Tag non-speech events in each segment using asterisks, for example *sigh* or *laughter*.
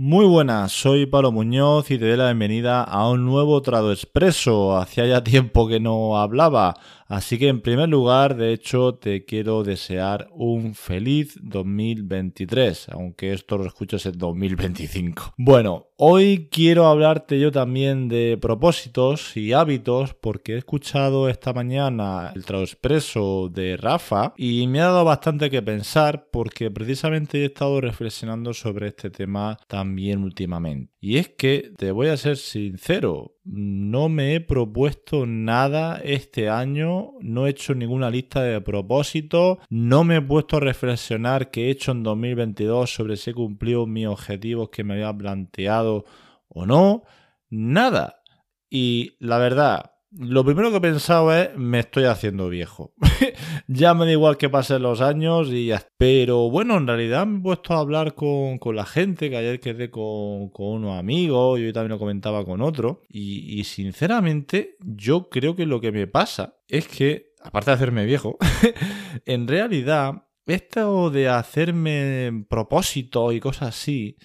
Muy buenas, soy Pablo Muñoz y te doy la bienvenida a un nuevo Trado Expreso. Hacía ya tiempo que no hablaba, así que en primer lugar, de hecho, te quiero desear un feliz 2023, aunque esto lo escuches en 2025. Bueno, Hoy quiero hablarte yo también de propósitos y hábitos porque he escuchado esta mañana el Trado Expreso de Rafa y me ha dado bastante que pensar porque precisamente he estado reflexionando sobre este tema también últimamente. Y es que, te voy a ser sincero, no me he propuesto nada este año, no he hecho ninguna lista de propósitos, no me he puesto a reflexionar qué he hecho en 2022 sobre si he cumplido mis objetivos que me había planteado o no, nada. Y la verdad, lo primero que he pensado es, me estoy haciendo viejo. *laughs* ya me da igual que pasen los años y ya. Pero bueno, en realidad me he puesto a hablar con, la gente, que ayer quedé con, unos amigos y hoy también lo comentaba con otro. Y, y sinceramente, yo creo que lo que me pasa es que, aparte de hacerme viejo, *laughs* en realidad, esto de hacerme propósitos y cosas así,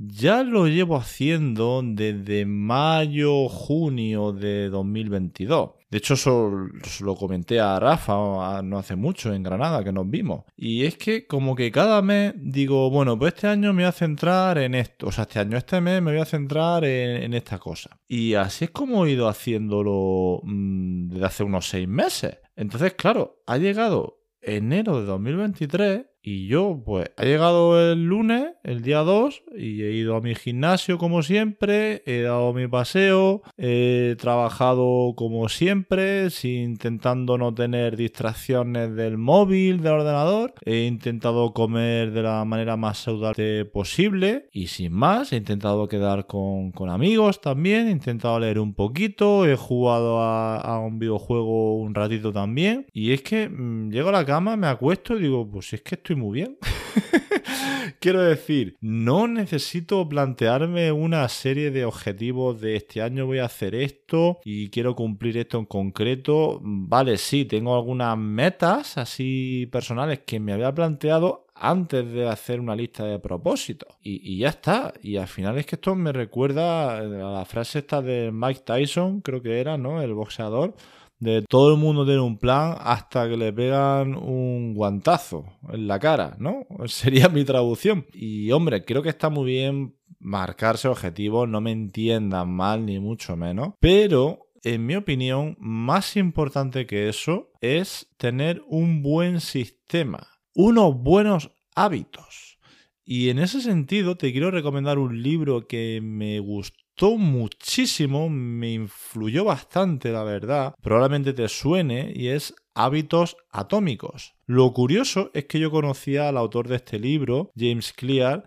ya lo llevo haciendo desde mayo, junio de 2022. De hecho, eso lo comenté a Rafa no hace mucho en Granada que nos vimos. Y es que como que cada mes digo, bueno, pues este año me voy a centrar en esto. O sea, este año, este mes me voy a centrar en, esta cosa. Y así es como he ido haciéndolo mm, desde hace unos seis meses. Entonces, claro, ha llegado enero de 2023 y yo, pues, ha llegado el lunes, el día 2, y he ido a mi gimnasio como siempre, he dado mi paseo, he trabajado como siempre, intentando no tener distracciones del móvil, del ordenador, he intentado comer de la manera más saludable posible, y sin más, he intentado quedar con, amigos también, he intentado leer un poquito, he jugado a, un videojuego un ratito también, y es que mm, llego a la cama, me acuesto y digo, pues es que estoy muy bien. *laughs* Quiero decir, no necesito plantearme una serie de objetivos de este año voy a hacer esto y quiero cumplir esto en concreto. Vale, sí, tengo algunas metas así personales que me había planteado antes de hacer una lista de propósitos. Y, y, ya está. Y al final es que esto me recuerda a la frase esta de Mike Tyson, creo que era, ¿no? El boxeador de todo el mundo tiene un plan hasta que le pegan un guantazo en la cara, ¿no? *laughs* Sería mi traducción. Y hombre, creo que está muy bien marcarse objetivos, no me entiendan mal ni mucho menos, pero en mi opinión, más importante que eso es tener un buen sistema, unos buenos hábitos. Y en ese sentido te quiero recomendar un libro que me gustó muchísimo, me influyó bastante, la verdad. Probablemente te suene y es Hábitos Atómicos. Lo curioso es que yo conocía al autor de este libro, James Clear,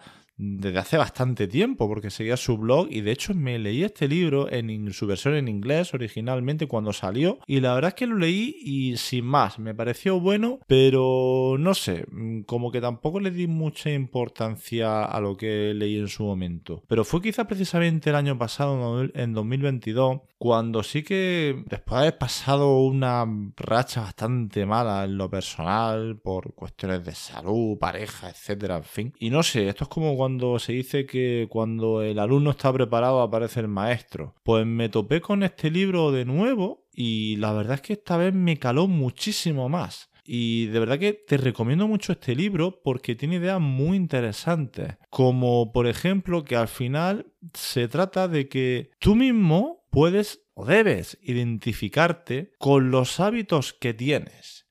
desde hace bastante tiempo porque seguía su blog y de hecho me leí este libro en su versión en inglés originalmente cuando salió y la verdad es que lo leí y sin más, me pareció bueno pero no sé, mm, como que tampoco le di mucha importancia a lo que leí en su momento. Pero fue quizá precisamente el año pasado, en 2022, cuando sí que después de haber pasado una racha bastante mala en lo personal por cuestiones de salud, pareja, etcétera, en fin. Y no sé, esto es como cuando se dice que cuando el alumno está preparado aparece el maestro. Pues me topé con este libro de nuevo y la verdad es que esta vez me caló muchísimo más. Y de verdad que te recomiendo mucho este libro porque tiene ideas muy interesantes. Como por ejemplo que al final se trata de que tú mismo puedes o debes identificarte con los hábitos que tienes.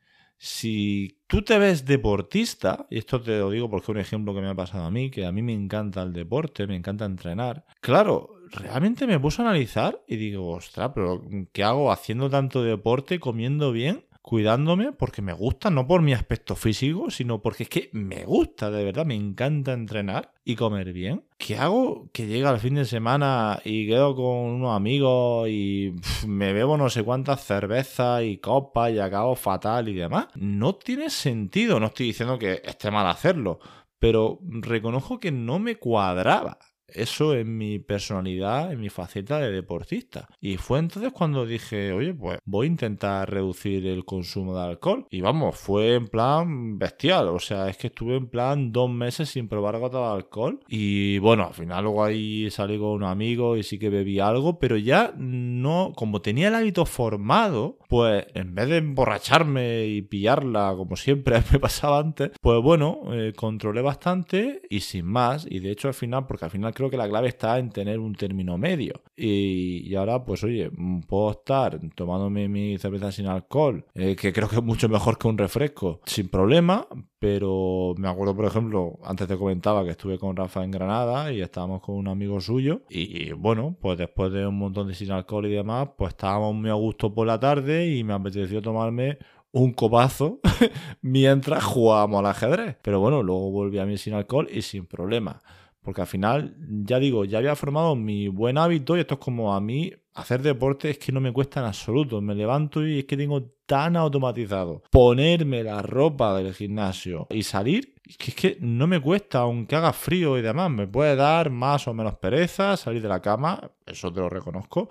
Si tú te ves deportista, y esto te lo digo porque es un ejemplo que me ha pasado a mí, que a mí me encanta el deporte, me encanta entrenar, claro, realmente me puse a analizar y digo, ostras, pero ¿qué hago haciendo tanto deporte, comiendo bien? Cuidándome porque me gusta, no por mi aspecto físico, sino porque es que me gusta, de verdad, me encanta entrenar y comer bien. ¿Qué hago? Que llega el fin de semana y quedo con unos amigos y me bebo no sé cuántas cervezas y copas y acabo fatal y demás. No tiene sentido, no estoy diciendo que esté mal hacerlo, pero reconozco que no me cuadraba eso en mi personalidad, en mi faceta de deportista. Y fue entonces cuando dije, oye, pues voy a intentar reducir el consumo de alcohol. Y vamos, fue en plan bestial. O sea, es que estuve en plan dos meses sin probar gota de alcohol. Y bueno, al final luego ahí salí con un amigo y sí que bebí algo, pero ya no, como tenía el hábito formado, pues en vez de emborracharme y pillarla como siempre *laughs* me pasaba antes, pues bueno, eh, controlé bastante y sin más. Y de hecho al final, porque al final creo que la clave está en tener un término medio. Y, ahora pues oye, puedo estar tomándome mi cerveza sin alcohol, eh, que creo que es mucho mejor que un refresco, sin problema, pero me acuerdo, por ejemplo, antes te comentaba que estuve con Rafa en Granada y estábamos con un amigo suyo y, bueno, pues después de un montón de sin alcohol y demás, pues estábamos muy a gusto por la tarde y me apeteció tomarme un copazo *laughs* mientras jugábamos al ajedrez. Pero bueno, luego volví a mí sin alcohol y sin problema. Porque al final, ya digo, ya había formado mi buen hábito y esto es como a mí hacer deporte es que no me cuesta en absoluto. Me levanto y es que tengo tan automatizado ponerme la ropa del gimnasio y salir, que es que no me cuesta, aunque haga frío y demás. Me puede dar más o menos pereza salir de la cama, eso te lo reconozco.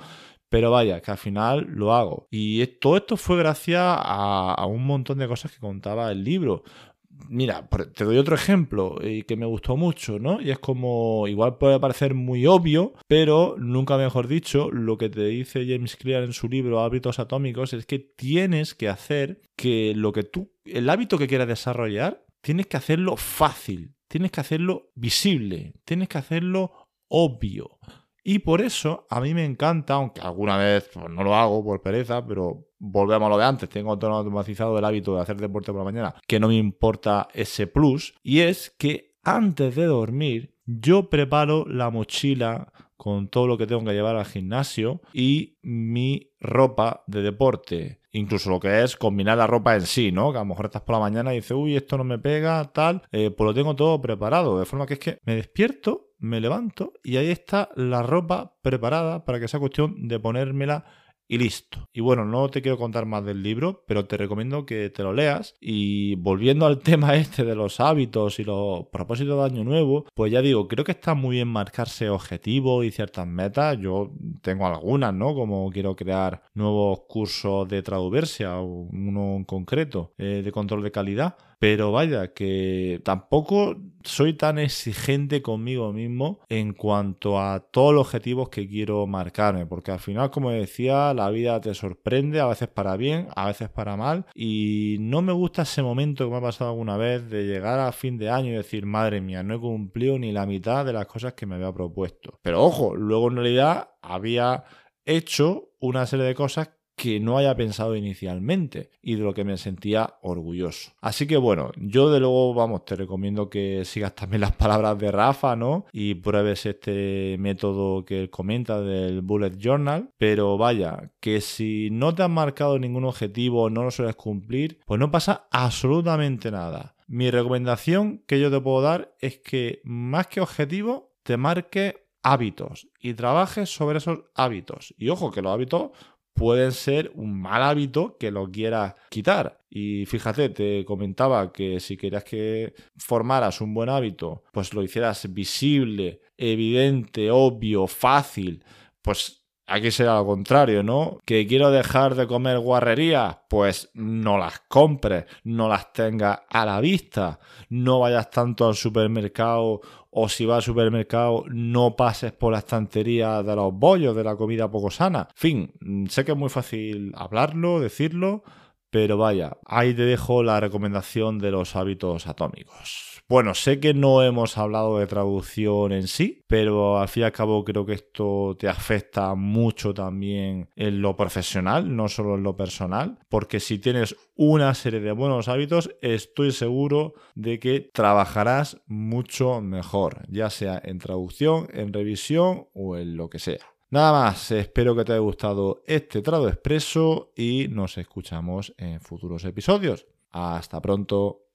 Pero vaya, que al final lo hago. Y todo esto fue gracias a, a un montón de cosas que contaba el libro mira, te doy otro ejemplo y que me gustó mucho, ¿no? Y es como, igual puede parecer muy obvio, pero nunca mejor dicho, lo que te dice James Clear en su libro Hábitos Atómicos es que tienes que hacer que lo que tú, el hábito que quieras desarrollar, tienes que hacerlo fácil, tienes que hacerlo visible, tienes que hacerlo obvio. Y por eso a mí me encanta, aunque alguna vez pues, no lo hago por pereza, pero volvemos a lo de antes, tengo todo automatizado el hábito de hacer deporte por la mañana, que no me importa ese plus, y es que antes de dormir yo preparo la mochila con todo lo que tengo que llevar al gimnasio y mi ropa de deporte. Incluso lo que es combinar la ropa en sí, ¿no? Que a lo mejor estás por la mañana y dices, uy, esto no me pega, tal. Eh, pues lo tengo todo preparado. De forma que es que me despierto, me levanto y ahí está la ropa preparada para que sea cuestión de ponérmela y listo. Y bueno, no te quiero contar más del libro, pero te recomiendo que te lo leas. Y volviendo al *laughs* tema este de los hábitos y los propósitos de año nuevo, pues ya digo, creo que está muy bien marcarse objetivos y ciertas metas. Yo tengo algunas, ¿no? Como quiero crear nuevos cursos de Traduversia, uno en concreto, eh, de control de calidad. Pero vaya, que tampoco soy tan exigente conmigo mismo en cuanto a todos los objetivos que quiero marcarme, porque al final, como decía, la vida te sorprende, a veces para bien, a veces para mal, y no me gusta ese momento que me ha pasado alguna vez de llegar a fin de año y decir, madre mía, no he cumplido ni la mitad de las cosas que me había propuesto. Pero ojo, luego en realidad había hecho una serie de cosas que no haya pensado inicialmente y de lo que me sentía orgulloso. Así que bueno, yo de luego, vamos, te recomiendo que sigas también las palabras de Rafa, ¿no? Y pruebes este método que él comenta del Bullet Journal, pero vaya, que si no te has marcado ningún objetivo, no lo sueles cumplir, pues no pasa absolutamente nada. Mi recomendación que yo te puedo dar es que más que objetivo, te marques hábitos y trabajes sobre esos hábitos. Y ojo que los hábitos pueden ser un mal hábito que lo quieras quitar. Y fíjate, te comentaba que si querías que formaras un buen hábito, pues lo hicieras visible, evidente, obvio, fácil, pues Aquí será lo contrario, ¿no? Que quiero dejar de comer guarrerías, pues no las compres, no las tengas a la vista, no vayas tanto al supermercado o si vas al supermercado no pases por la estantería de los bollos, de la comida poco sana. Fin, sé que es muy fácil hablarlo, decirlo, pero vaya, ahí te dejo la recomendación de los hábitos atómicos. Bueno, sé que no hemos hablado de traducción en sí, pero al fin y al cabo creo que esto te afecta mucho también en lo profesional, no solo en lo personal, porque si tienes una serie de buenos hábitos, estoy seguro de que trabajarás mucho mejor, ya sea en traducción, en revisión o en lo que sea. Nada más, espero que te haya gustado este trado expreso y nos escuchamos en futuros episodios. Hasta pronto.